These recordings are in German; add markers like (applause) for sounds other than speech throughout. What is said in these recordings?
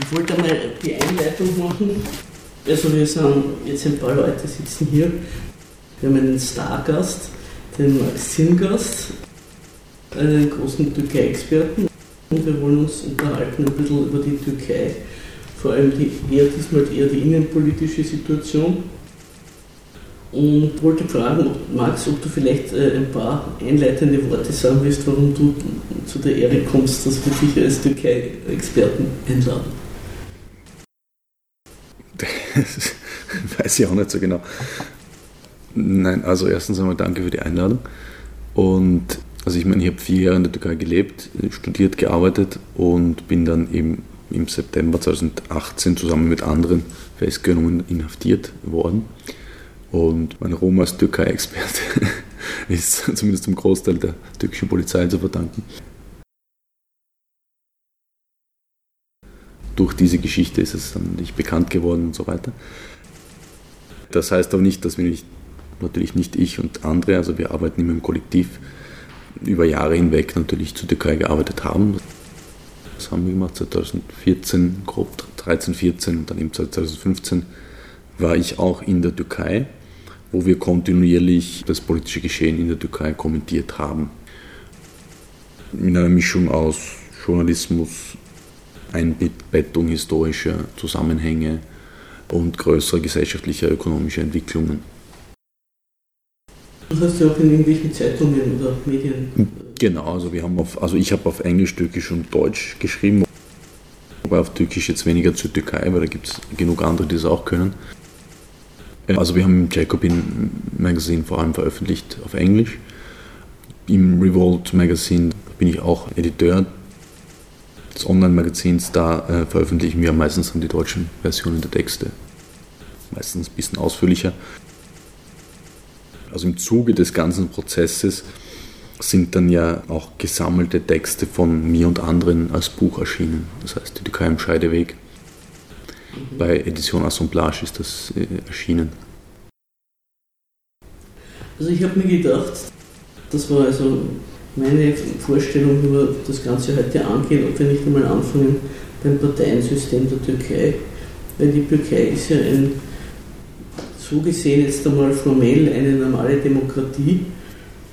Ich wollte einmal die Einleitung machen. Also wir sind jetzt ein paar Leute sitzen hier. Wir haben einen Stargast, den Max Zingast, einen großen Türkei-Experten. Und wir wollen uns unterhalten ein bisschen über die Türkei, vor allem die, eher diesmal eher die innenpolitische Situation. Und wollte fragen, Max, ob du vielleicht äh, ein paar einleitende Worte sagen willst, warum du zu der Ehre kommst, dass wir dich als Türkei-Experten einladen. (laughs) Weiß ich auch nicht so genau. Nein, also erstens einmal danke für die Einladung. Und also ich meine, ich habe vier Jahre in der Türkei gelebt, studiert, gearbeitet und bin dann eben im September 2018 zusammen mit anderen festgenommen inhaftiert worden. Und mein Ruhm als Türkei-Experte (laughs) ist zumindest zum Großteil der türkischen Polizei zu verdanken. Durch diese Geschichte ist es dann nicht bekannt geworden und so weiter. Das heißt aber nicht, dass wir nicht, natürlich nicht ich und andere, also wir arbeiten immer im Kollektiv, über Jahre hinweg natürlich zur Türkei gearbeitet haben. Das haben wir gemacht 2014, grob 13, 14 und dann eben 2015 war ich auch in der Türkei wo wir kontinuierlich das politische Geschehen in der Türkei kommentiert haben. In einer Mischung aus Journalismus, Einbettung historischer Zusammenhänge und größerer gesellschaftlicher, ökonomischer Entwicklungen. Du hast ja auch in irgendwelchen Zeitungen oder Medien. Genau, also wir haben auf, also ich habe auf Englisch, Türkisch und Deutsch geschrieben, wobei auf Türkisch jetzt weniger zur Türkei, weil da gibt es genug andere, die das auch können. Also wir haben im Jacobin Magazine vor allem veröffentlicht auf Englisch. Im Revolt Magazine bin ich auch Editor des Online-Magazins. Da äh, veröffentlichen wir meistens dann die deutschen Versionen der Texte. Meistens ein bisschen ausführlicher. Also im Zuge des ganzen Prozesses sind dann ja auch gesammelte Texte von mir und anderen als Buch erschienen. Das heißt, die im Scheideweg bei Edition Assemblage ist das äh, erschienen. Also ich habe mir gedacht, das war also meine Vorstellung, wie wir das Ganze heute angehen, ob wir nicht einmal anfangen beim Parteiensystem der Türkei. Weil die Türkei ist ja ein, so gesehen jetzt einmal formell eine normale Demokratie,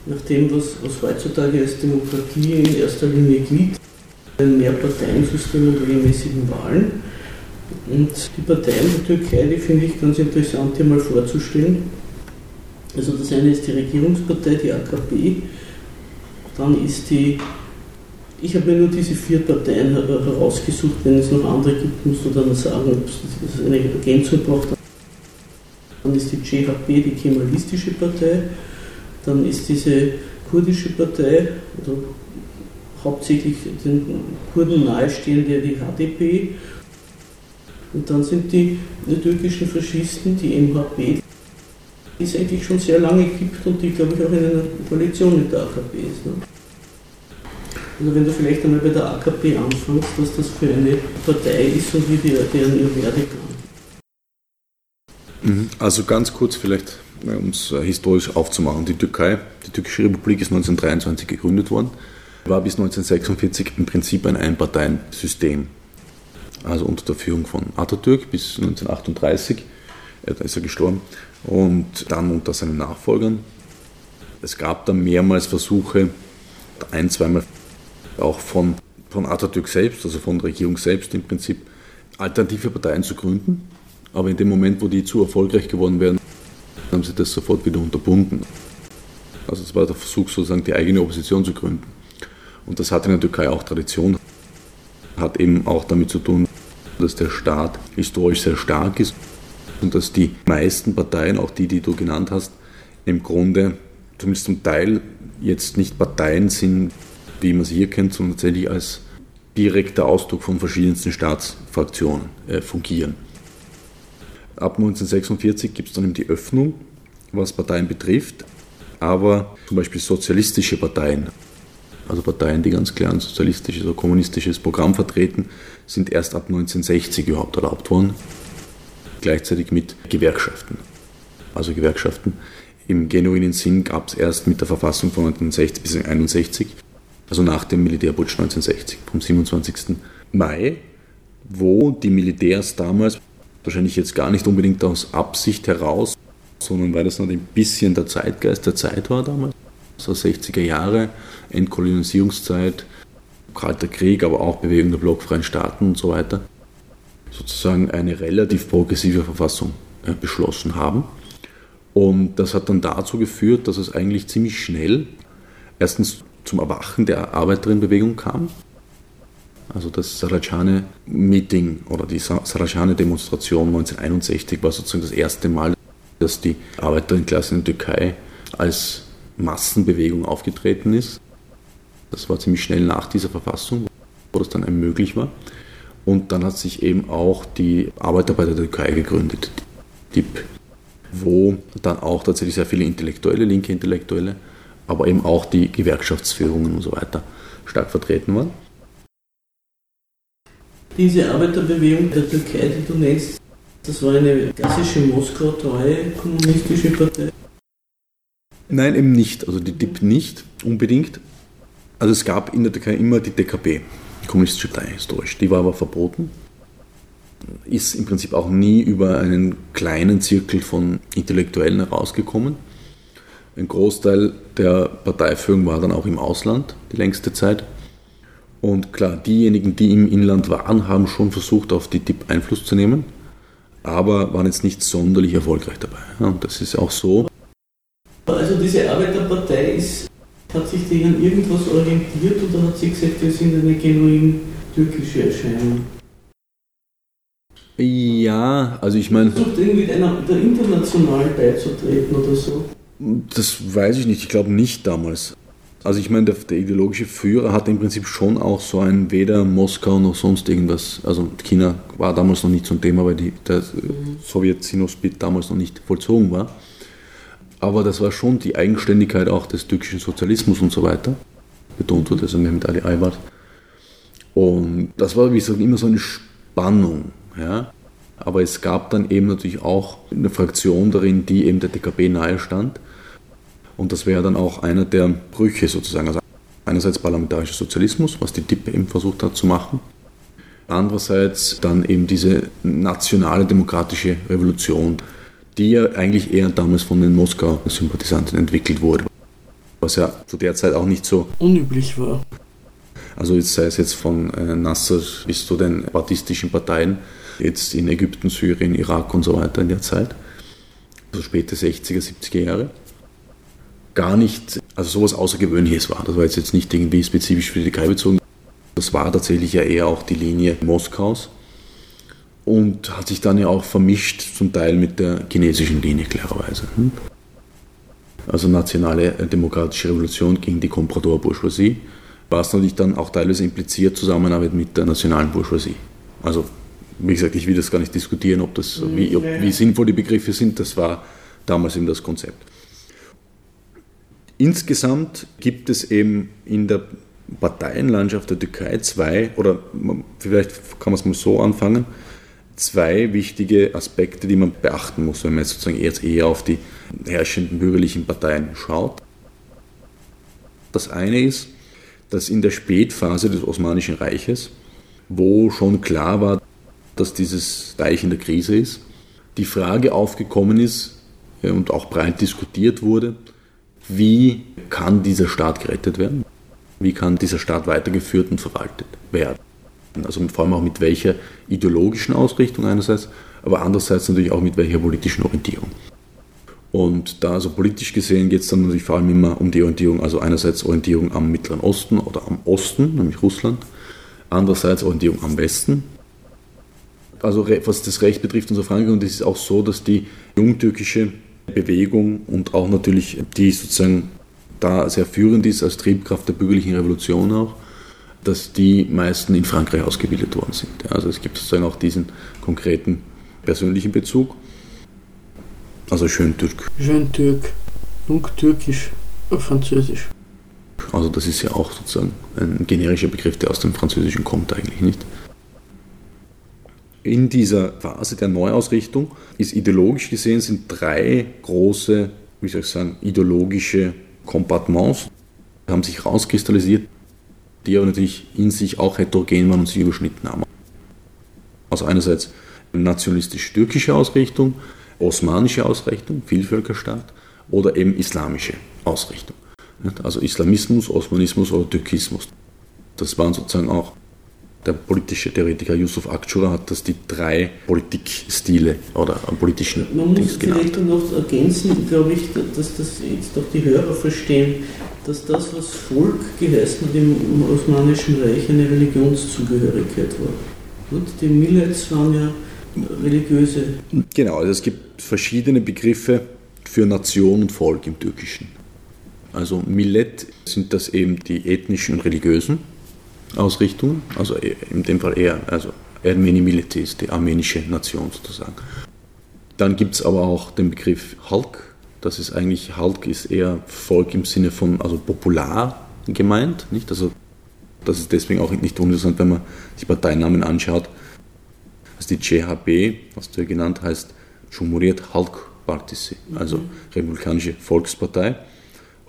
nach dem, was, was heutzutage als Demokratie in erster Linie gilt, ein Mehrparteiensystem und regelmäßigen Wahlen. Und die Parteien der Türkei, die finde ich ganz interessant hier mal vorzustellen. Also das eine ist die Regierungspartei, die AKP, dann ist die, ich habe mir nur diese vier Parteien herausgesucht, wenn es noch andere gibt, musst du dann sagen, ob es eine Ergänzung braucht. Dann ist die CHP, die Kemalistische Partei, dann ist diese kurdische Partei, also hauptsächlich den Kurden nahestehende die HDP und dann sind die, die türkischen Faschisten, die MHP, die es eigentlich schon sehr lange gibt und die, glaube ich, auch in einer Koalition mit der AKP ist. Ne? Also wenn du vielleicht einmal bei der AKP anfängst, was das für eine Partei ist und wie die, deren ihr Werdegang. Mhm. Also ganz kurz vielleicht, um es äh, historisch aufzumachen. Die Türkei, die Türkische Republik ist 1923 gegründet worden, war bis 1946 im Prinzip ein Einparteiensystem also unter der Führung von Atatürk bis 1938. Da ist er gestorben. Und dann unter seinen Nachfolgern. Es gab dann mehrmals Versuche, ein, zweimal auch von, von Atatürk selbst, also von der Regierung selbst im Prinzip, alternative Parteien zu gründen. Aber in dem Moment, wo die zu erfolgreich geworden wären, haben sie das sofort wieder unterbunden. Also es war der Versuch, sozusagen die eigene Opposition zu gründen. Und das hat in der Türkei auch Tradition hat eben auch damit zu tun, dass der Staat historisch sehr stark ist und dass die meisten Parteien, auch die, die du genannt hast, im Grunde zumindest zum Teil jetzt nicht Parteien sind, wie man sie hier kennt, sondern tatsächlich als direkter Ausdruck von verschiedensten Staatsfraktionen äh, fungieren. Ab 1946 gibt es dann eben die Öffnung, was Parteien betrifft, aber zum Beispiel sozialistische Parteien also Parteien, die ganz klar ein sozialistisches oder kommunistisches Programm vertreten, sind erst ab 1960 überhaupt erlaubt worden, gleichzeitig mit Gewerkschaften. Also Gewerkschaften im genuinen Sinn gab es erst mit der Verfassung von 1960 bis 1961, also nach dem Militärputsch 1960, vom 27. Mai wo die Militärs damals, wahrscheinlich jetzt gar nicht unbedingt aus Absicht heraus, sondern weil das noch ein bisschen der Zeitgeist der Zeit war damals, so 60er Jahre, Entkolonisierungszeit, Kalter Krieg, aber auch Bewegung der blockfreien Staaten und so weiter, sozusagen eine relativ progressive Verfassung äh, beschlossen haben. Und das hat dann dazu geführt, dass es eigentlich ziemlich schnell erstens zum Erwachen der Arbeiterinnenbewegung kam. Also das Sarajane-Meeting oder die Sarajane-Demonstration 1961 war sozusagen das erste Mal, dass die Arbeiterinnenklasse in der Türkei als Massenbewegung aufgetreten ist. Das war ziemlich schnell nach dieser Verfassung, wo das dann möglich war. Und dann hat sich eben auch die Arbeiterpartei der Türkei gegründet, DIP, wo dann auch tatsächlich sehr viele Intellektuelle, linke Intellektuelle, aber eben auch die Gewerkschaftsführungen und so weiter stark vertreten waren. Diese Arbeiterbewegung der Türkei, die du nennst, das war eine klassische Moskau-treue kommunistische Partei? Nein, eben nicht. Also die DIP nicht unbedingt. Also es gab in der Türkei immer die DKP, Kommunistische Partei historisch. Die war aber verboten. Ist im Prinzip auch nie über einen kleinen Zirkel von Intellektuellen herausgekommen. Ein Großteil der Parteiführung war dann auch im Ausland die längste Zeit. Und klar, diejenigen, die im Inland waren, haben schon versucht, auf die DIP Einfluss zu nehmen aber waren jetzt nicht sonderlich erfolgreich dabei. und das ist auch so. Also diese Arbeiterpartei ist, hat sich die an irgendwas orientiert oder hat sie gesagt, wir sind eine genuin türkische Erscheinung? Ja, also ich meine. Versucht irgendwie der, der international beizutreten oder so? Das weiß ich nicht, ich glaube nicht damals. Also ich meine, der, der, ideologische Führer hatte im Prinzip schon auch so ein weder Moskau noch sonst irgendwas. Also China war damals noch nicht so ein Thema, weil die, der Sowjet-Sinosplit damals noch nicht vollzogen war. Aber das war schon die Eigenständigkeit auch des türkischen Sozialismus und so weiter. Betont wurde also Mehmet Ali Aybar. Und das war, wie gesagt, immer so eine Spannung. Ja? Aber es gab dann eben natürlich auch eine Fraktion darin, die eben der DKP nahe stand und das wäre dann auch einer der Brüche sozusagen. Also einerseits parlamentarischer Sozialismus, was die DIP eben versucht hat zu machen. Andererseits dann eben diese nationale demokratische Revolution, die ja eigentlich eher damals von den Moskau-Sympathisanten entwickelt wurde. Was ja zu der Zeit auch nicht so unüblich war. Also jetzt sei es jetzt von äh, Nasser bis zu den baptistischen Parteien, jetzt in Ägypten, Syrien, Irak und so weiter in der Zeit. Also späte 60er, 70er Jahre gar nicht, also sowas Außergewöhnliches war. Das war jetzt, jetzt nicht irgendwie spezifisch für die Türkei bezogen. Das war tatsächlich ja eher auch die Linie Moskaus und hat sich dann ja auch vermischt zum Teil mit der chinesischen Linie klarerweise. Hm? Also nationale demokratische Revolution gegen die Comprador-Bourgeoisie, was natürlich dann auch teilweise impliziert Zusammenarbeit mit der nationalen Bourgeoisie. Also wie gesagt, ich will das gar nicht diskutieren, ob das, wie, ob, wie sinnvoll die Begriffe sind, das war damals eben das Konzept. Insgesamt gibt es eben in der Parteienlandschaft der Türkei zwei, oder vielleicht kann man es mal so anfangen, zwei wichtige Aspekte, die man beachten muss, wenn man jetzt sozusagen jetzt eher auf die herrschenden bürgerlichen Parteien schaut. Das eine ist, dass in der Spätphase des Osmanischen Reiches, wo schon klar war, dass dieses Reich in der Krise ist, die Frage aufgekommen ist und auch breit diskutiert wurde, wie kann dieser Staat gerettet werden? Wie kann dieser Staat weitergeführt und verwaltet werden? Also vor allem auch mit welcher ideologischen Ausrichtung einerseits, aber andererseits natürlich auch mit welcher politischen Orientierung. Und da also politisch gesehen geht es dann natürlich vor allem immer um die Orientierung, also einerseits Orientierung am Mittleren Osten oder am Osten, nämlich Russland, andererseits Orientierung am Westen. Also was das Recht betrifft und so Frankreich, und es ist auch so, dass die jungtürkische Bewegung und auch natürlich die sozusagen da sehr führend ist als Triebkraft der bürgerlichen Revolution auch, dass die meisten in Frankreich ausgebildet worden sind. Also es gibt sozusagen auch diesen konkreten persönlichen Bezug. Also schön Türk. Schön Türk. Jung Türkisch, Französisch. Also das ist ja auch sozusagen ein generischer Begriff, der aus dem Französischen kommt eigentlich nicht. In dieser Phase der Neuausrichtung ist ideologisch gesehen sind drei große, wie soll ich sagen, ideologische Kompartements haben sich rauskristallisiert, die aber natürlich in sich auch heterogen waren und sich überschnitten haben. Also einerseits nationalistisch-türkische Ausrichtung, osmanische Ausrichtung, Vielvölkerstaat oder eben islamische Ausrichtung. Also Islamismus, Osmanismus oder Türkismus. Das waren sozusagen auch der politische Theoretiker Yusuf Akçura hat das die drei Politikstile oder politischen Man muss Dings vielleicht genannt. noch ergänzen, glaube ich, dass das jetzt auch die Hörer verstehen, dass das, was Volk geheißen hat im Osmanischen Reich, eine Religionszugehörigkeit war. Und die Millets waren ja religiöse. Genau, also es gibt verschiedene Begriffe für Nation und Volk im Türkischen. Also Millet sind das eben die ethnischen und religiösen Ausrichtungen, also in dem Fall eher, also Ermeni Militis, die armenische Nation sozusagen. Dann gibt es aber auch den Begriff Halk. Das ist eigentlich, Halk ist eher Volk im Sinne von, also popular gemeint, nicht? Also das ist deswegen auch nicht uninteressant, wenn man die Parteinamen anschaut. Also die CHP, was du ja genannt heißt, Cumhuriyet Halk Partisi, also mhm. Republikanische Volkspartei.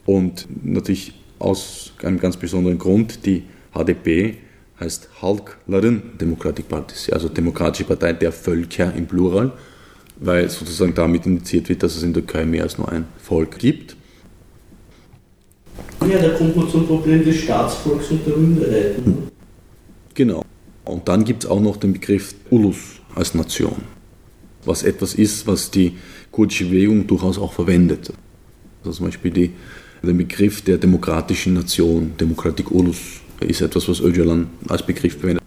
Und natürlich aus einem ganz besonderen Grund, die HDP heißt Halkların Democratic Partisi, also Demokratische Partei der Völker im Plural, weil sozusagen damit indiziert wird, dass es in der Türkei mehr als nur ein Volk gibt. Ja, da kommt man zum Problem des Staatsvolks und der Minderheiten. Genau. Und dann gibt es auch noch den Begriff Ulus als Nation, was etwas ist, was die kurdische Bewegung durchaus auch verwendet. Also zum Beispiel die, den Begriff der demokratischen Nation, Demokratik Ulus, ist etwas, was Öcalan als Begriff verwendet.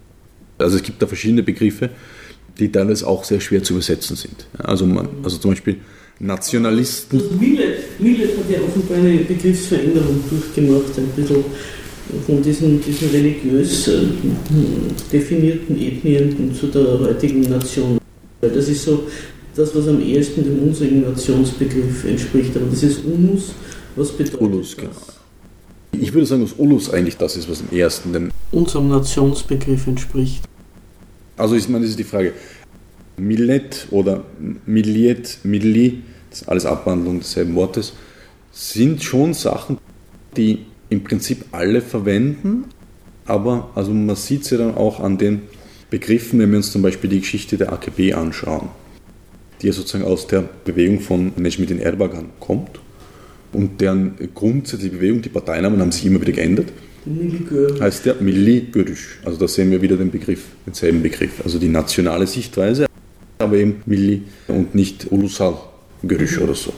Also es gibt da verschiedene Begriffe, die teilweise auch sehr schwer zu übersetzen sind. Also, man, also zum Beispiel Nationalisten. Also Millet, Millet hat ja offenbar eine Begriffsveränderung durchgemacht, ein bisschen von diesen, diesen religiös äh, definierten Ethnien zu der heutigen Nation. Das ist so das, was am ehesten dem unseren Nationsbegriff entspricht. Aber das ist Unus, was bedeutet Unus, das? genau. Ich würde sagen, dass Ulus eigentlich das ist, was im ersten dem unserem Nationsbegriff entspricht. Also ich meine, das ist die Frage. Millet oder Milliet, Milli, das ist alles Abwandlung desselben Wortes, sind schon Sachen, die im Prinzip alle verwenden, aber also man sieht sie dann auch an den Begriffen, wenn wir uns zum Beispiel die Geschichte der AKP anschauen, die ja sozusagen aus der Bewegung von Necmettin Erbakan kommt und deren grundsätzliche Bewegung, die Parteinamen haben sich immer wieder geändert. Heißt der Milli Görüş. Also da sehen wir wieder den Begriff, denselben Begriff. Also die nationale Sichtweise, aber eben Milli und nicht Ulusal Görüş oder so.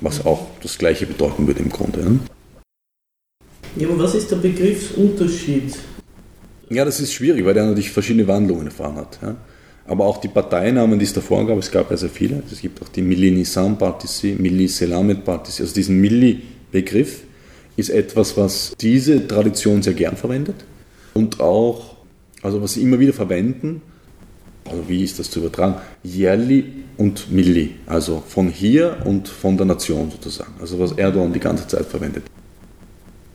Was auch das gleiche bedeuten würde im Grunde. Ne? Ja, aber was ist der Begriffsunterschied? Ja, das ist schwierig, weil der natürlich verschiedene Wandlungen erfahren hat. Ja aber auch die Parteinamen, die es davor gab, es gab ja sehr viele. Es gibt auch die Milli Nisan Partisi, Milli Selamet Partisi. Also diesen Milli-Begriff ist etwas, was diese Tradition sehr gern verwendet und auch, also was sie immer wieder verwenden, also wie ist das zu übertragen? Jährli und Milli, also von hier und von der Nation sozusagen. Also was Erdogan die ganze Zeit verwendet.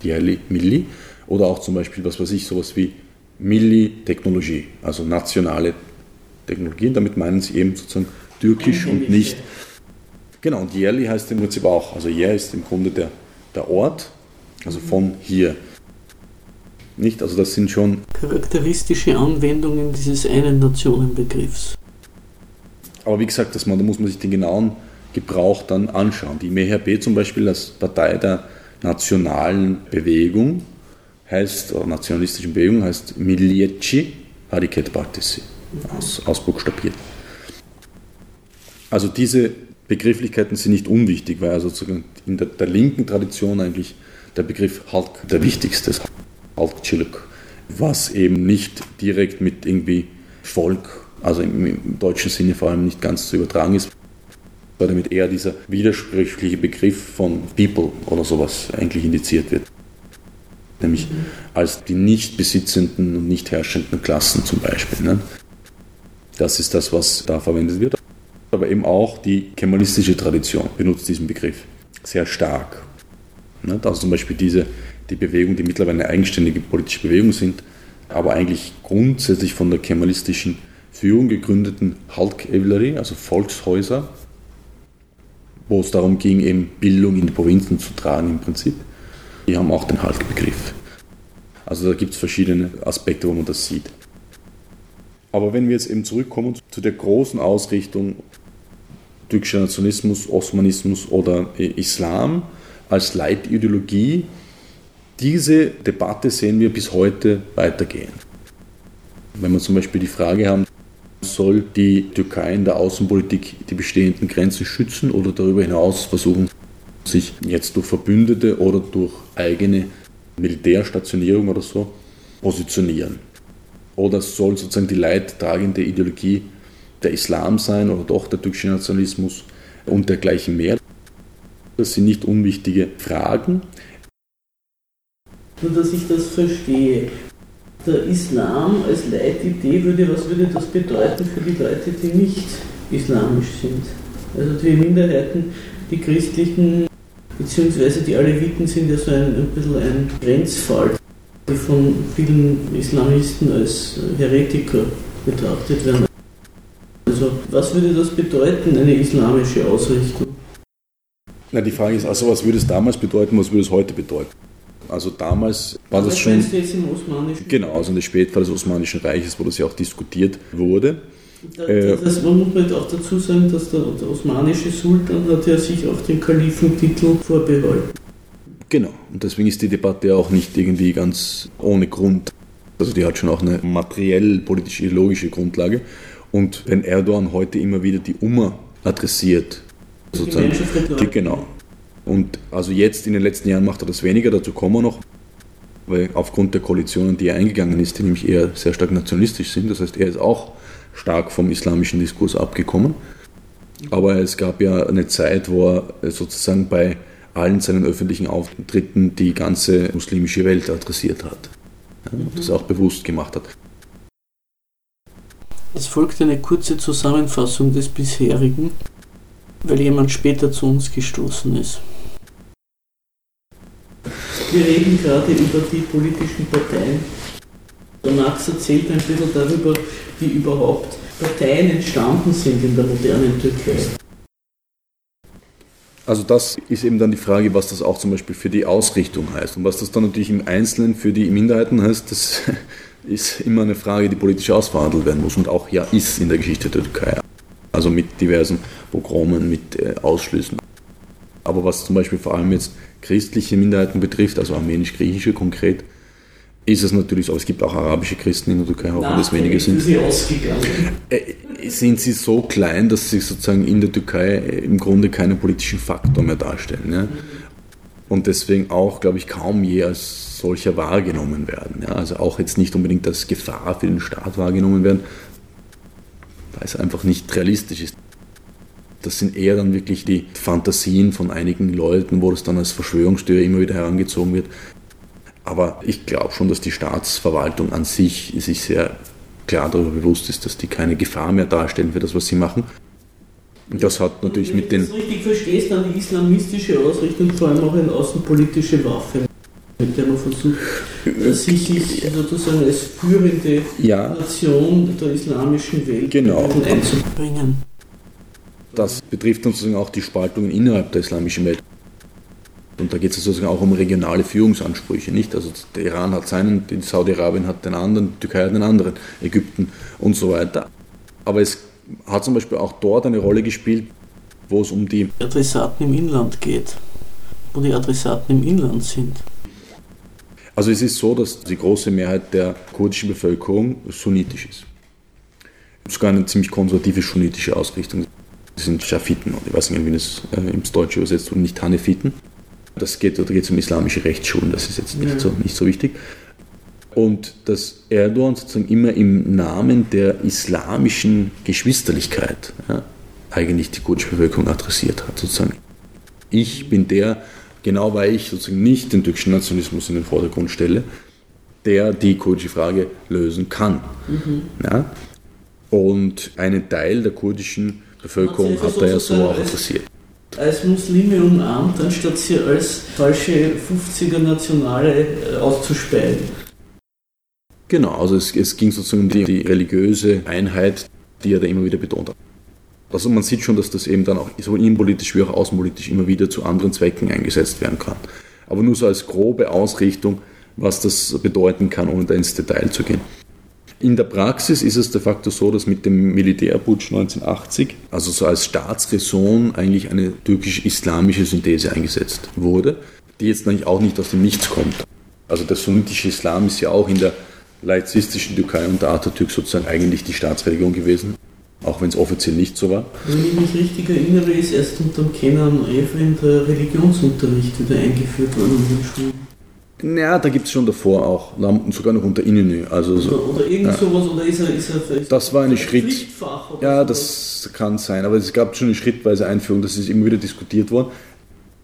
Jährli, Milli oder auch zum Beispiel, was weiß ich, sowas wie Milli-Technologie, also nationale Technologie. Technologien. Damit meinen sie eben sozusagen türkisch und nicht. Genau, und Yerli heißt im Prinzip auch, also Yer ist im Grunde der, der Ort, also von hier. Nicht? Also das sind schon charakteristische Anwendungen dieses einen Nationenbegriffs. Aber wie gesagt, das, da muss man sich den genauen Gebrauch dann anschauen. Die MHP zum Beispiel als Partei der nationalen Bewegung heißt, oder nationalistischen Bewegung heißt Milieci Hariket Partisi aus, ausbuchstabiert. Also diese Begrifflichkeiten sind nicht unwichtig, weil also in der, der linken Tradition eigentlich der Begriff Halk der wichtigste ist. Halk Chiluk, was eben nicht direkt mit irgendwie Volk, also im, im deutschen Sinne vor allem nicht ganz zu übertragen ist, weil damit eher dieser widersprüchliche Begriff von People oder sowas eigentlich indiziert wird. Nämlich als die nicht besitzenden und nicht herrschenden Klassen zum Beispiel. Ne? Das ist das, was da verwendet wird. Aber eben auch die kemalistische Tradition benutzt diesen Begriff sehr stark. Also zum Beispiel diese, die Bewegung, die mittlerweile eine eigenständige politische Bewegung sind, aber eigentlich grundsätzlich von der kemalistischen Führung gegründeten Halk Evleri, also Volkshäuser, wo es darum ging, eben Bildung in die Provinzen zu tragen im Prinzip. Die haben auch den Halk-Begriff. Also da gibt es verschiedene Aspekte, wo man das sieht. Aber wenn wir jetzt eben zurückkommen zu der großen Ausrichtung türkischer Nationalismus, Osmanismus oder Islam als Leitideologie, diese Debatte sehen wir bis heute weitergehen. Wenn wir zum Beispiel die Frage haben, soll die Türkei in der Außenpolitik die bestehenden Grenzen schützen oder darüber hinaus versuchen, sich jetzt durch Verbündete oder durch eigene Militärstationierung oder so positionieren? Oder soll sozusagen die leidtragende Ideologie der Islam sein oder doch der türkische Nationalismus und dergleichen mehr? Das sind nicht unwichtige Fragen. Nur, dass ich das verstehe. Der Islam als Leitidee würde, was würde das bedeuten für die Leute, die nicht islamisch sind? Also die Minderheiten, die christlichen beziehungsweise die Aleviten sind ja so ein, ein bisschen ein Grenzfall von vielen Islamisten als Heretiker betrachtet werden. Also was würde das bedeuten, eine islamische Ausrichtung? Na, die Frage ist also, was würde es damals bedeuten, was würde es heute bedeuten? Also damals war das, das schon. Jetzt im Osmanischen genau, also in der Spätphase des Osmanischen Reiches, wo das ja auch diskutiert wurde. Da, äh, das, man muss halt auch dazu sagen, dass der, der osmanische Sultan hat ja sich auch den Kalifentitel vorbehalten. Genau, und deswegen ist die Debatte auch nicht irgendwie ganz ohne Grund. Also die hat schon auch eine materiell politisch-ideologische Grundlage. Und wenn Erdogan heute immer wieder die Umma adressiert, sozusagen, die, genau. Und also jetzt in den letzten Jahren macht er das weniger, dazu kommen wir noch, weil aufgrund der Koalitionen, die er eingegangen ist, die nämlich eher sehr stark nationalistisch sind, das heißt, er ist auch stark vom islamischen Diskurs abgekommen. Aber es gab ja eine Zeit, wo er sozusagen bei allen seinen öffentlichen Auftritten die ganze muslimische Welt adressiert hat. Ja, und das auch bewusst gemacht hat. Es folgt eine kurze Zusammenfassung des bisherigen, weil jemand später zu uns gestoßen ist. Wir reden gerade über die politischen Parteien. Der Max erzählt ein bisschen darüber, wie überhaupt Parteien entstanden sind in der modernen Türkei. Also das ist eben dann die Frage, was das auch zum Beispiel für die Ausrichtung heißt. Und was das dann natürlich im Einzelnen für die Minderheiten heißt, das (laughs) ist immer eine Frage, die politisch ausverhandelt werden muss und auch ja ist in der Geschichte der Türkei. Also mit diversen Pogromen, mit äh, Ausschlüssen. Aber was zum Beispiel vor allem jetzt christliche Minderheiten betrifft, also armenisch-griechische konkret, ist es natürlich so. Es gibt auch arabische Christen in der Türkei, auch wenn das wenige sind. Sie ausgegangen. Äh, sind sie so klein, dass sie sozusagen in der Türkei im Grunde keinen politischen Faktor mehr darstellen. Ja? Und deswegen auch, glaube ich, kaum je als solcher wahrgenommen werden. Ja? Also auch jetzt nicht unbedingt als Gefahr für den Staat wahrgenommen werden, weil es einfach nicht realistisch ist. Das sind eher dann wirklich die Fantasien von einigen Leuten, wo das dann als Verschwörungstheorie immer wieder herangezogen wird. Aber ich glaube schon, dass die Staatsverwaltung an sich sich sehr klar darüber bewusst ist, dass die keine Gefahr mehr darstellen für das, was sie machen. Und das hat natürlich mit den. Wenn du das richtig verstehst, dann die islamistische Ausrichtung vor allem auch eine außenpolitische Waffe, mit der man versucht, sich sozusagen als führende ja. Nation der islamischen Welt genau. einzubringen. Das betrifft sozusagen auch die Spaltungen innerhalb der islamischen Welt. Und da geht es sozusagen auch um regionale Führungsansprüche, nicht? Also der Iran hat seinen, Saudi-Arabien hat den anderen, die Türkei hat den anderen, Ägypten und so weiter. Aber es hat zum Beispiel auch dort eine Rolle gespielt, wo es um die Adressaten im Inland geht, wo die Adressaten im Inland sind. Also es ist so, dass die große Mehrheit der kurdischen Bevölkerung sunnitisch ist. Sogar eine ziemlich konservative sunnitische Ausrichtung. Das sind Schafiten, ich weiß nicht, wie das äh, ins Deutsche übersetzt und nicht Hanefiten. Das geht, da geht es um islamische Rechtsschulen, das ist jetzt nicht, ja. so, nicht so wichtig. Und dass Erdogan sozusagen immer im Namen der islamischen Geschwisterlichkeit ja, eigentlich die kurdische Bevölkerung adressiert hat. Sozusagen. Ich bin der, genau weil ich sozusagen nicht den türkischen Nationalismus in den Vordergrund stelle, der die kurdische Frage lösen kann. Mhm. Ja? Und einen Teil der kurdischen Bevölkerung hat er ja so auch adressiert als Muslime umarmt, anstatt sie als falsche 50er Nationale äh, auszuspeien. Genau, also es, es ging sozusagen um die, die, religiöse Einheit, die er da immer wieder betont hat. Also man sieht schon, dass das eben dann auch sowohl innenpolitisch wie auch außenpolitisch immer wieder zu anderen Zwecken eingesetzt werden kann. Aber nur so als grobe Ausrichtung, was das bedeuten kann, ohne da ins Detail zu gehen. In der Praxis ist es de facto so, dass mit dem Militärputsch 1980, also so als Staatsräson, eigentlich eine türkisch-islamische Synthese eingesetzt wurde, die jetzt eigentlich auch nicht aus dem Nichts kommt. Also der sunnitische Islam ist ja auch in der laizistischen Türkei unter Atatürk sozusagen eigentlich die Staatsreligion gewesen, auch wenn es offiziell nicht so war. Wenn ich mich richtig erinnere, ist erst unter dem Kenan Evren der Religionsunterricht wieder eingeführt worden in den Schulen. Ja, da gibt es schon davor auch, sogar noch unter Inenü. Also so, oder, irgend ja. sowas, oder ist er, ist er, ist Das war eine Schritt. Ja, das kann sein, aber es gab schon eine schrittweise Einführung, das ist immer wieder diskutiert worden.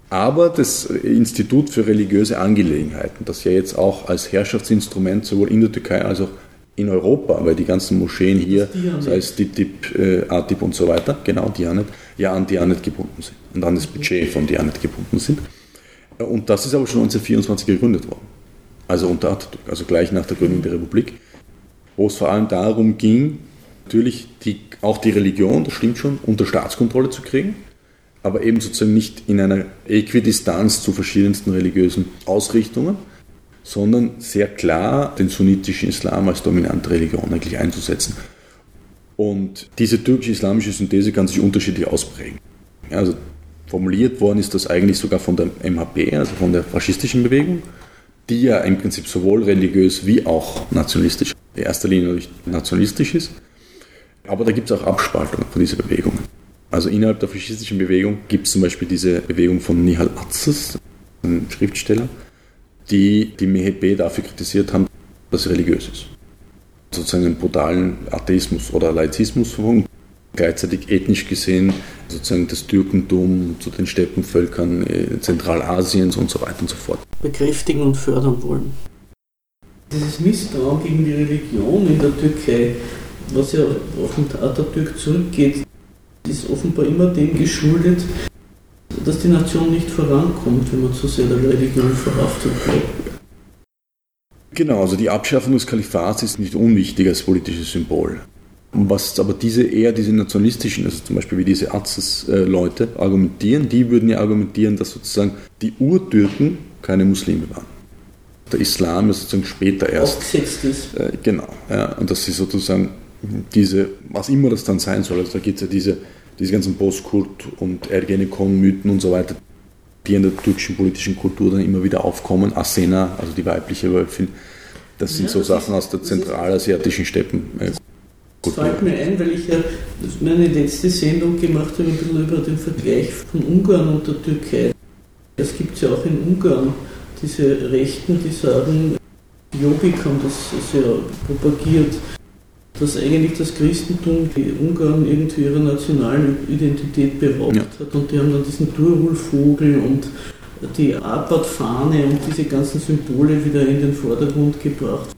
Aber das Institut für religiöse Angelegenheiten, das ja jetzt auch als Herrschaftsinstrument sowohl in der Türkei als auch in Europa, weil die ganzen Moscheen hier, sei es DITIB, äh, ATIB und so weiter, genau, Dianet, ja an Dianet gebunden sind und an das Budget von Dianet gebunden sind. Und das ist aber schon 1924 gegründet worden. Also unter Atatürk, also gleich nach der Gründung der Republik, wo es vor allem darum ging, natürlich die, auch die Religion, das stimmt schon, unter Staatskontrolle zu kriegen, aber eben sozusagen nicht in einer Äquidistanz zu verschiedensten religiösen Ausrichtungen, sondern sehr klar den sunnitischen Islam als dominante Religion eigentlich einzusetzen. Und diese türkisch-islamische Synthese kann sich unterschiedlich ausprägen. Also formuliert worden ist das eigentlich sogar von der MHP, also von der faschistischen Bewegung, die ja im Prinzip sowohl religiös wie auch nationalistisch, in erster Linie natürlich nationalistisch ist. Aber da gibt es auch Abspaltungen von dieser Bewegung. Also innerhalb der faschistischen Bewegung gibt es zum Beispiel diese Bewegung von Nihal Atzes, ein Schriftsteller, die die MHP dafür kritisiert haben, dass sie religiös ist. Sozusagen einen brutalen Atheismus oder Laizismus verfolgen gleichzeitig ethnisch gesehen sozusagen das Türkentum zu den Steppenvölkern äh, Zentralasiens und so weiter und so fort. Bekräftigen und fördern wollen. Dieses Misstrauen gegen die Religion in der Türkei, was ja auf den Atatürk zurückgeht, ist offenbar immer dem geschuldet, dass die Nation nicht vorankommt, wenn man zu sehr der Religion verhaftet bleibt. Genau, also die Abschaffung des Kalifats ist nicht unwichtig als politisches Symbol. Was aber diese eher diese nationalistischen, also zum Beispiel wie diese Arztes-Leute argumentieren, die würden ja argumentieren, dass sozusagen die Urtürken keine Muslime waren. Der Islam ist sozusagen später erst. Äh, genau, ja, und dass sie sozusagen diese, was immer das dann sein soll, also da gibt es ja diese, diese ganzen Bozkurt und Ergenekon-Mythen und so weiter, die in der türkischen politischen Kultur dann immer wieder aufkommen. Asena, also die weibliche Wölfin, das sind ja, so das Sachen ist, aus der zentralasiatischen Steppen. Äh, das fällt mir ein, weil ich ja meine letzte Sendung gemacht habe, ein bisschen über den Vergleich von Ungarn und der Türkei. Es gibt ja auch in Ungarn diese Rechten, die sagen, Jobbik haben das sehr propagiert, dass eigentlich das Christentum die Ungarn irgendwie ihrer nationalen Identität beraubt ja. hat. Und die haben dann diesen Turulvogel und die Apat-Fahne und diese ganzen Symbole wieder in den Vordergrund gebracht.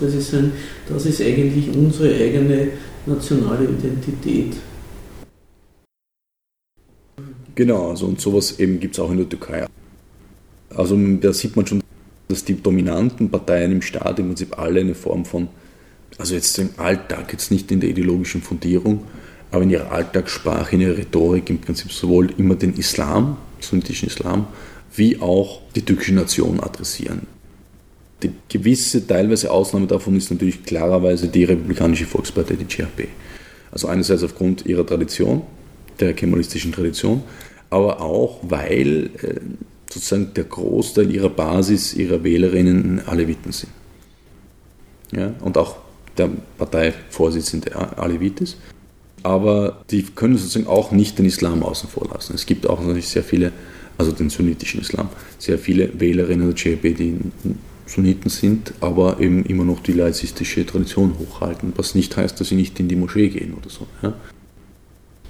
Das ist, ein, das ist eigentlich unsere eigene nationale Identität. Genau, also und sowas eben gibt es auch in der Türkei. Also da sieht man schon, dass die dominanten Parteien im Staat im Prinzip alle eine Form von, also jetzt im Alltag, jetzt nicht in der ideologischen Fundierung, aber in ihrer Alltagssprache, in ihrer Rhetorik im Prinzip sowohl immer den Islam, sunnitischen Islam, wie auch die türkische Nation adressieren. Die gewisse, teilweise Ausnahme davon ist natürlich klarerweise die Republikanische Volkspartei, die CHP. Also einerseits aufgrund ihrer Tradition, der kemalistischen Tradition, aber auch weil äh, sozusagen der Großteil ihrer Basis, ihrer Wählerinnen Aleviten sind. Ja, und auch der Parteivorsitzende Alevit ist. Aber die können sozusagen auch nicht den Islam außen vor lassen. Es gibt auch natürlich sehr viele, also den sunnitischen Islam, sehr viele Wählerinnen der CHP, die Sunniten sind, aber eben immer noch die laizistische Tradition hochhalten, was nicht heißt, dass sie nicht in die Moschee gehen oder so. Ja?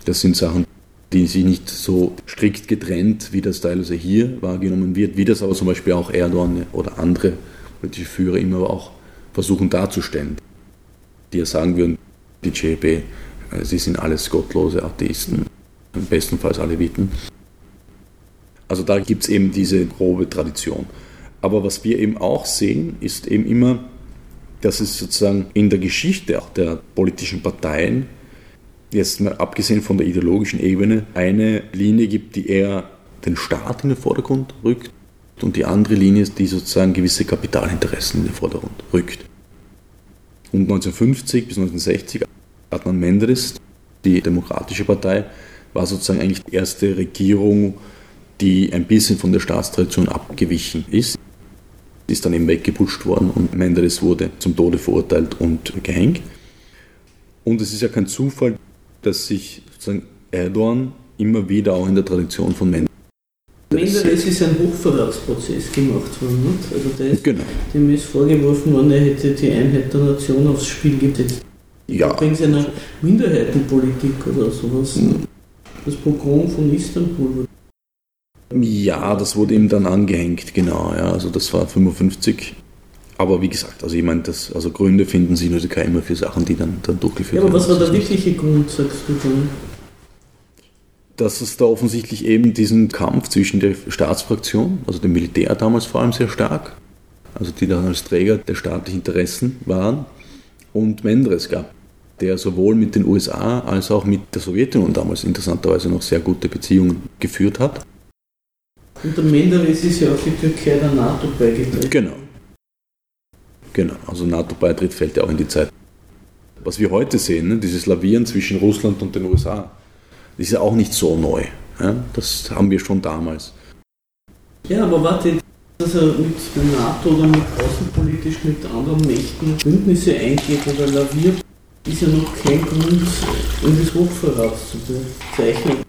Das sind Sachen, die sie nicht so strikt getrennt, wie das teilweise hier wahrgenommen wird, wie das aber zum Beispiel auch Erdogan oder andere politische Führer immer auch versuchen darzustellen. Die ja sagen würden, die CHP, äh, sie sind alles gottlose Atheisten, bestenfalls Aleviten. Also da gibt es eben diese grobe Tradition. Aber was wir eben auch sehen, ist eben immer, dass es sozusagen in der Geschichte auch der politischen Parteien, jetzt mal abgesehen von der ideologischen Ebene, eine Linie gibt, die eher den Staat in den Vordergrund rückt und die andere Linie, die sozusagen gewisse Kapitalinteressen in den Vordergrund rückt. Und 1950 bis 1960 Adnan Menderes, die Demokratische Partei, war sozusagen eigentlich die erste Regierung, die ein bisschen von der Staatstradition abgewichen ist. Ist dann eben weggeputscht worden und Menderes wurde zum Tode verurteilt und gehängt. Und es ist ja kein Zufall, dass sich sozusagen Erdogan immer wieder auch in der Tradition von Menderes Menderes ist ein Hochverratsprozess gemacht worden. Nicht? Also der ist, Genau. dem ist vorgeworfen worden, er hätte die Einheit der Nation aufs Spiel gesetzt. Ja. Wegen seiner Minderheitenpolitik oder sowas. Das Pogrom von Istanbul. Ja, das wurde ihm dann angehängt, genau. Ja, also das war 55. Aber wie gesagt, also ich meine, das, also Gründe finden Sie in der Türkei immer für Sachen, die dann, dann durchgeführt Ja, aber was war werden. der wirkliche Grund, sagst du dann? Dass es da offensichtlich eben diesen Kampf zwischen der Staatsfraktion, also dem Militär damals vor allem sehr stark, also die dann als Träger der staatlichen Interessen waren, und Menderes gab, der sowohl mit den USA als auch mit der Sowjetunion damals interessanterweise noch sehr gute Beziehungen geführt hat. Und der Menderes ist ja auch die Türkei der NATO beigetreten. Genau. Genau, also NATO-Beitritt fällt ja auch in die Zeit. Was wir heute sehen, ne, dieses Lavieren zwischen Russland und den USA, das ist ja auch nicht so neu. Ja? Das haben wir schon damals. Ja, aber warte, dass er mit der NATO oder mit außenpolitisch mit anderen Mächten Bündnisse eingeht oder laviert, ist ja noch kein Grund, ihn des Hochverrats zu bezeichnen.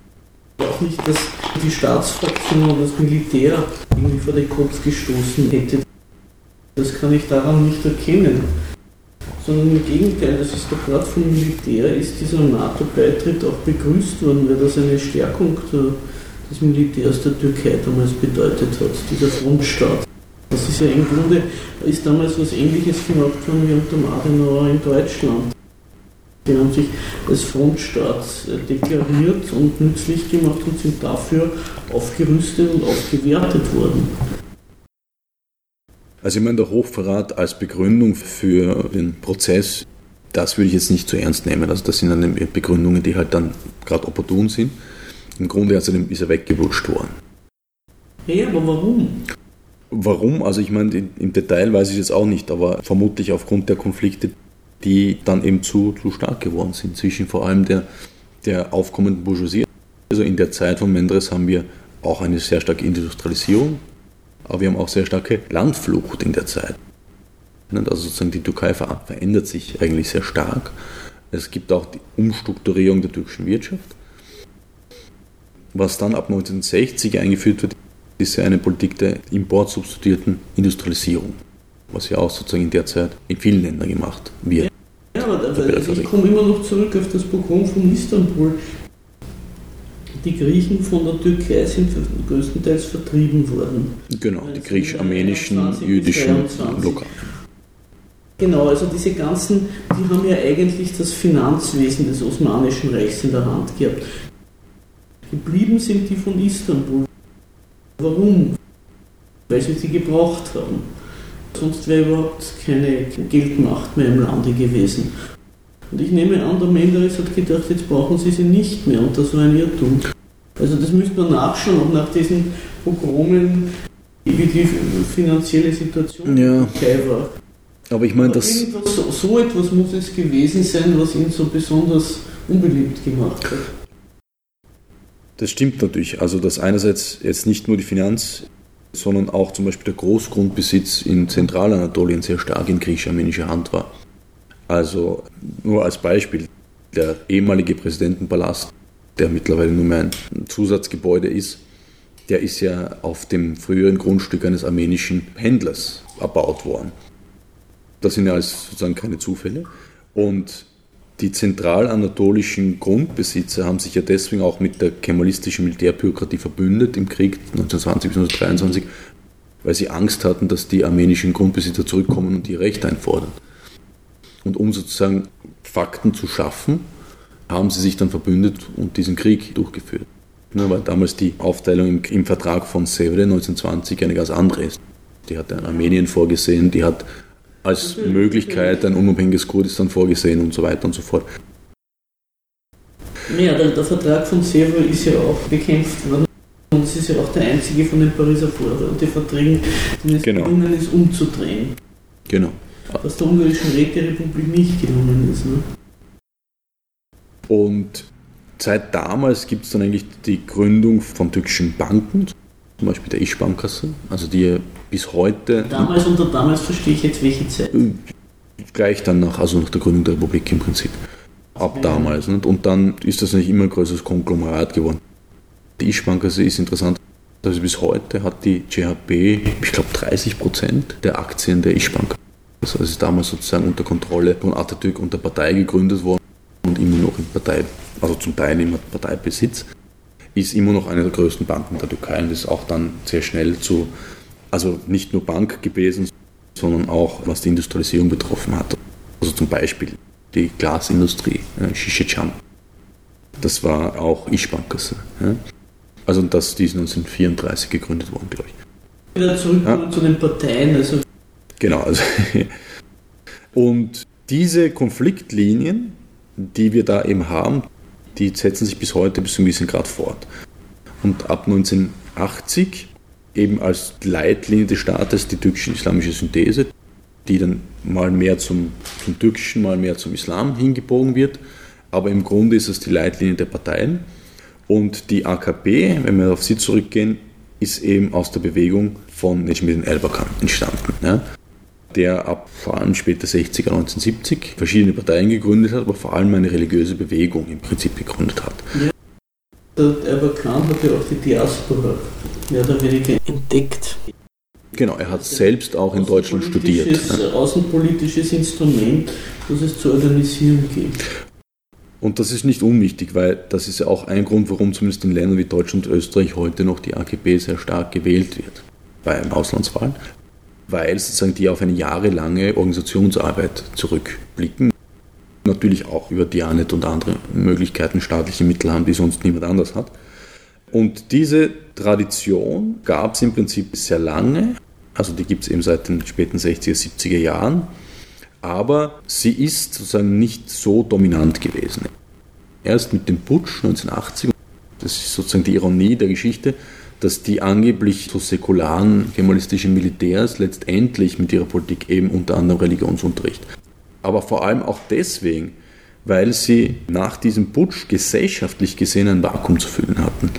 Auch nicht, dass die Staatsfraktion oder das Militär irgendwie vor den Kopf gestoßen hätte. Das kann ich daran nicht erkennen. Sondern im Gegenteil, das ist doch gerade vom Militär ist dieser NATO-Beitritt auch begrüßt worden, weil das eine Stärkung der des Militärs der Türkei damals bedeutet hat, dieser Frontstaat. Das ist ja im Grunde, ist damals was ähnliches gemacht worden wie unter Adenauer in Deutschland. Die haben sich als Frontstaat äh, deklariert und nützlich gemacht und sind dafür aufgerüstet und aufgewertet worden. Also ich meine, der Hochverrat als Begründung für den Prozess, das würde ich jetzt nicht zu ernst nehmen. Also das sind dann Begründungen, die halt dann gerade opportun sind. Im Grunde also ist er weggewutscht worden. Ja, aber warum? Warum? Also ich meine, im Detail weiß ich jetzt auch nicht, aber vermutlich aufgrund der Konflikte, die dann eben zu, zu stark geworden sind, zwischen vor allem der, der aufkommenden Bourgeoisie. Also in der Zeit von Menderes haben wir auch eine sehr starke Industrialisierung, aber wir haben auch sehr starke Landflucht in der Zeit. Also sozusagen die Türkei ver verändert sich eigentlich sehr stark. Es gibt auch die Umstrukturierung der türkischen Wirtschaft. Was dann ab 1960 eingeführt wird, ist ja eine Politik der importsubstituierten Industrialisierung, was ja auch sozusagen in der Zeit in vielen Ländern gemacht wird. Ja, aber also ich komme immer noch zurück auf das Pogrom von Istanbul. Die Griechen von der Türkei sind größtenteils vertrieben worden. Genau, die griechisch-armenischen, jüdischen, lokalen. Genau, also diese ganzen, die haben ja eigentlich das Finanzwesen des Osmanischen Reichs in der Hand gehabt. Geblieben sind die von Istanbul. Warum? Weil sie sie gebraucht haben. Sonst wäre überhaupt keine Geldmacht mehr im Lande gewesen. Und ich nehme an, der Menderes hat gedacht, jetzt brauchen sie sie nicht mehr und das war ein Irrtum. Also das müsste man nachschauen, auch nach diesen Pogromen, wie die finanzielle Situation ja. war. Aber ich meine, das. So, so etwas muss es gewesen sein, was ihn so besonders unbeliebt gemacht hat. Das stimmt natürlich. Also, dass einerseits jetzt nicht nur die Finanz, sondern auch zum Beispiel der Großgrundbesitz in Zentralanatolien sehr stark in griechisch-armenischer Hand war. Also, nur als Beispiel, der ehemalige Präsidentenpalast, der mittlerweile nur mehr ein Zusatzgebäude ist, der ist ja auf dem früheren Grundstück eines armenischen Händlers erbaut worden. Das sind ja alles sozusagen keine Zufälle. Und die zentralanatolischen Grundbesitzer haben sich ja deswegen auch mit der kemalistischen Militärbürokratie verbündet im Krieg 1920 bis 1923, weil sie Angst hatten, dass die armenischen Grundbesitzer zurückkommen und ihr Recht einfordern. Und um sozusagen Fakten zu schaffen, haben sie sich dann verbündet und diesen Krieg durchgeführt. Weil damals die Aufteilung im, im Vertrag von Sevres 1920 eine ganz andere ist. Die hat Armenien vorgesehen, die hat als Möglichkeit ein unabhängiges Kurdistan vorgesehen und so weiter und so fort. Ja, der, der Vertrag von Sevres ist ja auch bekämpft worden. Und es ist ja auch der einzige von den Pariser Vorderverträgen, den es Genau. gelungen ist, umzudrehen. Genau. was der ungarischen Räterepublik nicht gelungen ist. Ne? Und seit damals gibt es dann eigentlich die Gründung von türkischen Banken, zum Beispiel der Ischbankasse, also die bis heute. Damals unter damals verstehe ich jetzt welche Zeit? Gleich dann nach, also nach der Gründung der Republik im Prinzip. Ab ja. damals. Nicht? Und dann ist das nicht immer ein größeres Konglomerat geworden. Die Ischbankasse ist interessant. Also bis heute hat die GHB, ich glaube, 30 Prozent der Aktien der Ischbank. Also ist damals sozusagen unter Kontrolle von Atatürk und der Partei gegründet worden und immer noch in Partei, also zum Teil immer Parteibesitz, ist immer noch eine der größten Banken der Türkei und ist auch dann sehr schnell zu, also nicht nur Bank gewesen, sondern auch was die Industrialisierung betroffen hat. Also zum Beispiel die Glasindustrie, äh, Şişecam. Das war auch Ischbankasse. Ja. Also das, die ist 1934 gegründet worden, glaube ich. Wieder zurück ja. zu den Parteien. Also. Genau. Also (laughs) und diese Konfliktlinien, die wir da eben haben, die setzen sich bis heute bis zu einem gewissen Grad fort. Und ab 1980 eben als Leitlinie des Staates die türkisch-islamische Synthese, die dann mal mehr zum, zum Türkischen, mal mehr zum Islam hingebogen wird. Aber im Grunde ist es die Leitlinie der Parteien. Und die AKP, wenn wir auf sie zurückgehen, ist eben aus der Bewegung von Necmettin Erbakan entstanden, ja, der ab vor allem später 60er, 1970 verschiedene Parteien gegründet hat, aber vor allem eine religiöse Bewegung im Prinzip gegründet hat. Ja. Der Erbakan hat ja auch die Diaspora mehr oder weniger entdeckt. Genau, er hat selbst auch in Deutschland studiert. Außenpolitisches Instrument, das es zu organisieren gibt. Und das ist nicht unwichtig, weil das ist ja auch ein Grund, warum zumindest in Ländern wie Deutschland und Österreich heute noch die AKP sehr stark gewählt wird bei Auslandswahlen, weil sozusagen die auf eine jahrelange Organisationsarbeit zurückblicken. Natürlich auch über Dianet und andere Möglichkeiten staatliche Mittel haben, die sonst niemand anders hat. Und diese Tradition gab es im Prinzip sehr lange, also die gibt es eben seit den späten 60er, 70er Jahren aber sie ist sozusagen nicht so dominant gewesen. Erst mit dem Putsch 1980, das ist sozusagen die Ironie der Geschichte, dass die angeblich so säkularen kemalistischen Militärs letztendlich mit ihrer Politik eben unter anderem Religionsunterricht. Aber vor allem auch deswegen, weil sie nach diesem Putsch gesellschaftlich gesehen ein Vakuum zu füllen hatten.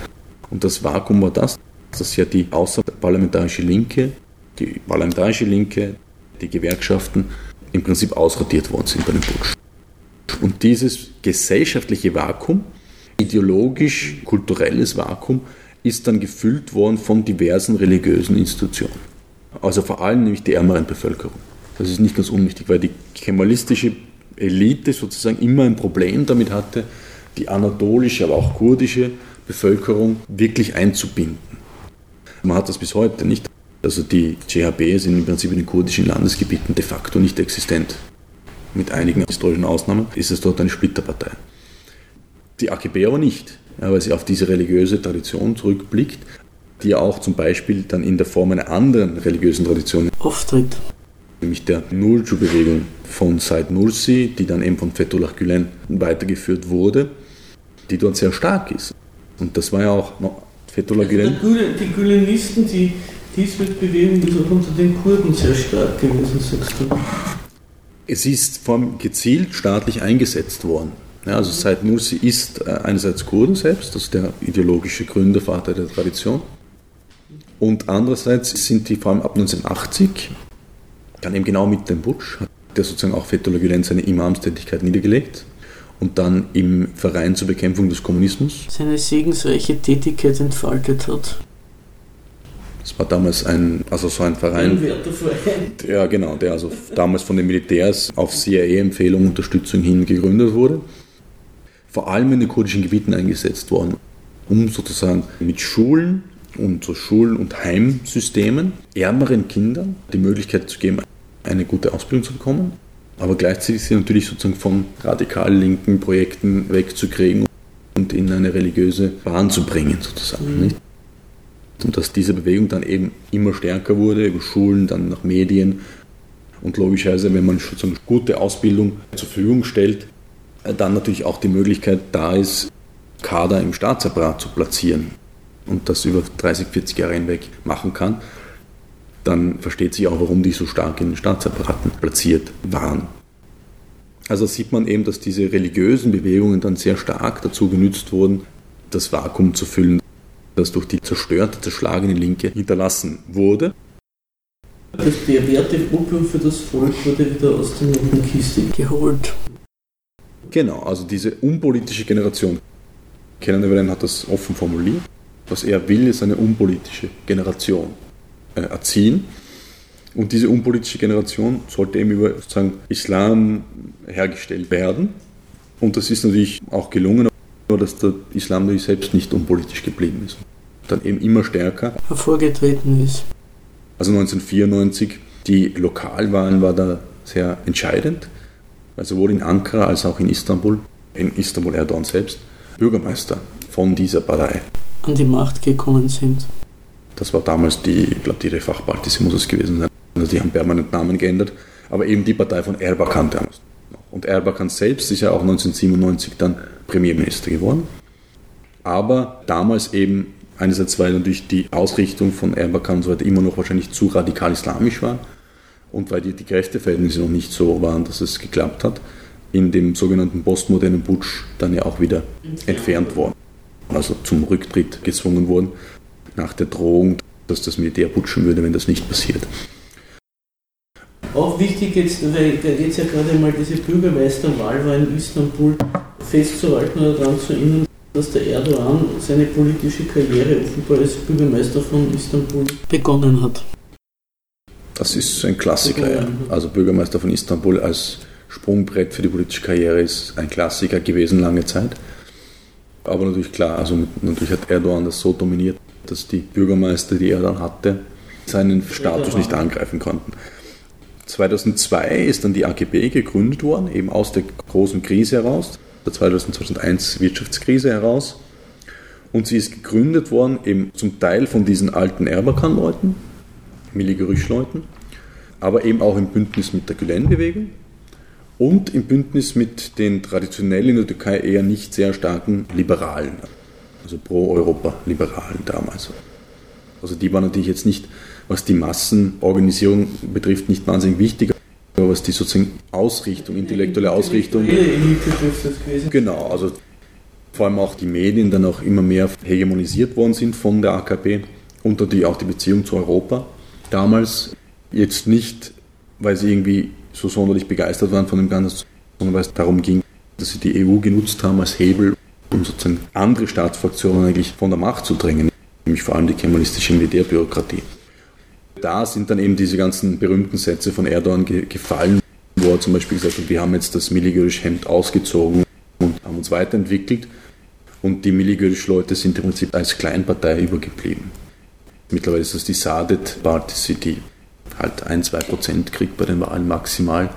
Und das Vakuum war das, dass ja die außerparlamentarische Linke, die parlamentarische Linke, die Gewerkschaften im Prinzip ausradiert worden sind bei dem Putsch. Und dieses gesellschaftliche Vakuum, ideologisch, kulturelles Vakuum, ist dann gefüllt worden von diversen religiösen Institutionen. Also vor allem nämlich die ärmeren Bevölkerung. Das ist nicht ganz unwichtig, weil die kemalistische Elite sozusagen immer ein Problem damit hatte, die anatolische, aber auch kurdische Bevölkerung wirklich einzubinden. Man hat das bis heute nicht. Also die GHB sind im Prinzip in den kurdischen Landesgebieten de facto nicht existent. Mit einigen historischen Ausnahmen ist es dort eine Splitterpartei. Die AKP aber nicht, weil sie auf diese religiöse Tradition zurückblickt, die ja auch zum Beispiel dann in der Form einer anderen religiösen Tradition auftritt. Nämlich der Nurcu-Bewegung von Said Nursi, die dann eben von Fethullah Gülen weitergeführt wurde, die dort sehr stark ist. Und das war ja auch noch Fethullah also Gülen. Die Gülenisten, die die Bewegung ist auch unter den Kurden sehr stark gewesen, sagst du. Es ist allem gezielt staatlich eingesetzt worden. Ja, also Said Nursi ist äh, einerseits Kurden selbst, das ist der ideologische Gründervater der Tradition. Und andererseits sind die vor allem ab 1980, dann eben genau mit dem Butsch, hat der sozusagen auch Fethullah Gülen seine Imamstätigkeit niedergelegt und dann im Verein zur Bekämpfung des Kommunismus seine segensreiche Tätigkeit entfaltet hat. Das war damals ein, also so ein Verein. Ja, genau, der also damals von den Militärs auf CIA-Empfehlung Unterstützung hin gegründet wurde. Vor allem in den kurdischen Gebieten eingesetzt worden, um sozusagen mit Schulen und so Schulen- und Heimsystemen ärmeren Kindern die Möglichkeit zu geben, eine gute Ausbildung zu bekommen, aber gleichzeitig sie natürlich sozusagen von radikal linken Projekten wegzukriegen und in eine religiöse Bahn zu bringen, sozusagen. Mhm. Und dass diese Bewegung dann eben immer stärker wurde, über Schulen, dann nach Medien. Und logischerweise, wenn man sozusagen gute Ausbildung zur Verfügung stellt, dann natürlich auch die Möglichkeit da ist, Kader im Staatsapparat zu platzieren und das über 30, 40 Jahre hinweg machen kann. dann versteht sich auch, warum die so stark in den Staatsapparaten platziert waren. Also sieht man eben, dass diese religiösen Bewegungen dann sehr stark dazu genützt wurden, das Vakuum zu füllen, das durch die zerstörte, zerschlagene Linke hinterlassen wurde. Das bewährte Opium für das Volk wurde wieder aus der Kiste geholt. Genau, also diese unpolitische Generation. Kenan Evelen hat das offen formuliert. Was er will, ist eine unpolitische Generation äh, erziehen. Und diese unpolitische Generation sollte eben über sozusagen Islam hergestellt werden. Und das ist natürlich auch gelungen, nur dass der Islam natürlich selbst nicht unpolitisch geblieben ist. Dann eben immer stärker hervorgetreten ist. Also 1994, die Lokalwahlen war da sehr entscheidend, weil sowohl in Ankara als auch in Istanbul, in Istanbul Erdogan selbst, Bürgermeister von dieser Partei an die Macht gekommen sind. Das war damals die, ich glaube, die Refah-Partisi muss es gewesen sein. Also die haben permanent Namen geändert, aber eben die Partei von Erbakan damals. Und Erbakan selbst ist ja auch 1997 dann Premierminister geworden. Aber damals eben, einerseits weil natürlich die Ausrichtung von Erbakan und so weiter immer noch wahrscheinlich zu radikal islamisch war und weil die, die Kräfteverhältnisse noch nicht so waren, dass es geklappt hat, in dem sogenannten postmodernen Putsch dann ja auch wieder entfernt worden. Also zum Rücktritt gezwungen worden, nach der Drohung, dass das Militär putschen würde, wenn das nicht passiert. Auch wichtig jetzt, weil da jetzt ja gerade mal diese Bürgermeisterwahl war in Istanbul, festzuhalten oder daran zu erinnern, dass der Erdogan seine politische Karriere offenbar als Bürgermeister von Istanbul begonnen hat. Das ist ein Klassiker, ja. Also Bürgermeister von Istanbul als Sprungbrett für die politische Karriere ist ein Klassiker gewesen lange Zeit. Aber natürlich klar, also natürlich hat Erdogan das so dominiert, dass die Bürgermeister, die er dann hatte, seinen Status nicht angreifen konnten. 2002 ist dann die AGB gegründet worden, eben aus der großen Krise heraus, der 2001 Wirtschaftskrise heraus. Und sie ist gegründet worden eben zum Teil von diesen alten Erbakan-Leuten, Milli-Gerüsch-Leuten, aber eben auch im Bündnis mit der Gülen-Bewegung und im Bündnis mit den traditionell in der Türkei eher nicht sehr starken Liberalen, also pro-Europa-Liberalen damals. Also die waren natürlich jetzt nicht was die Massenorganisierung betrifft, nicht wahnsinnig wichtig, aber was die sozusagen Ausrichtung, intellektuelle Ausrichtung. Genau, also vor allem auch die Medien dann auch immer mehr hegemonisiert worden sind von der AKP und natürlich auch die Beziehung zu Europa. Damals jetzt nicht, weil sie irgendwie so sonderlich begeistert waren von dem Ganzen, sondern weil es darum ging, dass sie die EU genutzt haben als Hebel, um sozusagen andere Staatsfraktionen eigentlich von der Macht zu drängen, nämlich vor allem die kemalistische Militärbürokratie da sind dann eben diese ganzen berühmten Sätze von Erdogan ge gefallen, wo er zum Beispiel gesagt hat, wir haben jetzt das Milligörisch-Hemd ausgezogen und haben uns weiterentwickelt. Und die Milligörisch-Leute sind im Prinzip als Kleinpartei übergeblieben. Mittlerweile ist das die Saadet Party, die halt 1-2% kriegt bei den Wahlen maximal.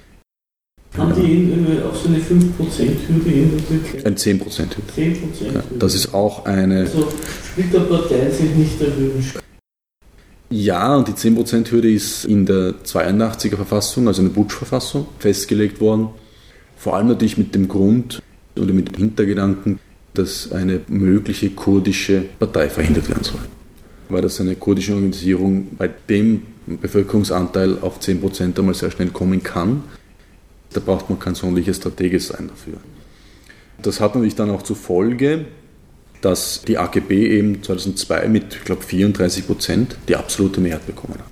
Haben die auch so eine 5%-Hürde in der Türkei? Ein 10%-Hürde. 10%? Ja, das ist auch eine. Also Splitterparteien sind nicht erwünscht. Ja, und die 10%-Hürde ist in der 82er Verfassung, also in der Butsch-Verfassung, festgelegt worden. Vor allem natürlich mit dem Grund oder mit dem Hintergedanken, dass eine mögliche kurdische Partei verhindert werden soll. Weil das eine kurdische Organisierung bei dem Bevölkerungsanteil auf 10% einmal sehr schnell kommen kann. Da braucht man kein sonderliches Strategie sein dafür. Das hat natürlich dann auch zur Folge, dass die AGB eben 2002 mit, ich glaube, 34 Prozent die absolute Mehrheit bekommen hat.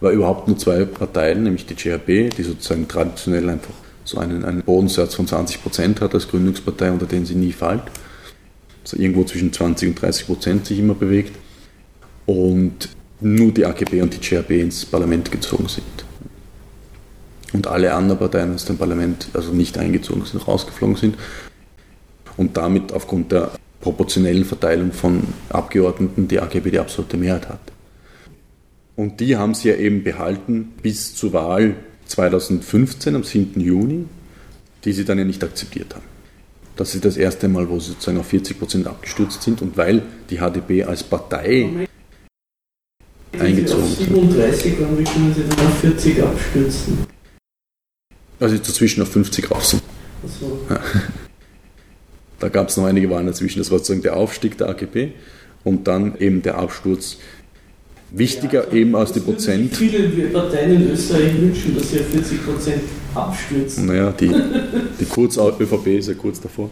War überhaupt nur zwei Parteien, nämlich die GHB, die sozusagen traditionell einfach so einen, einen Bodensatz von 20 Prozent hat als Gründungspartei, unter den sie nie fällt. Also irgendwo zwischen 20 und 30 Prozent sich immer bewegt. Und nur die AGB und die GHB ins Parlament gezogen sind. Und alle anderen Parteien aus dem Parlament also nicht eingezogen sind, rausgeflogen sind und damit aufgrund der proportionellen Verteilung von Abgeordneten die AGB die absolute Mehrheit hat. Und die haben sie ja eben behalten bis zur Wahl 2015 am 7. Juni, die sie dann ja nicht akzeptiert haben. Das ist das erste Mal, wo sie sozusagen auf 40 Prozent abgestürzt sind und weil die HDP als Partei eingezogen sind. 37 waren, wie können sie dann auf 40 abstürzen? Also dazwischen auf 50 rauf sind. Ach so. Ja. Da gab es noch einige Wahlen dazwischen. Das war sozusagen der Aufstieg der AKP und dann eben der Absturz. wichtiger eben als die Prozent. Viele Parteien in Österreich wünschen, dass sie auf 40 Prozent abstürzen. Naja, die, die Kurz-ÖVP ist ja kurz davor.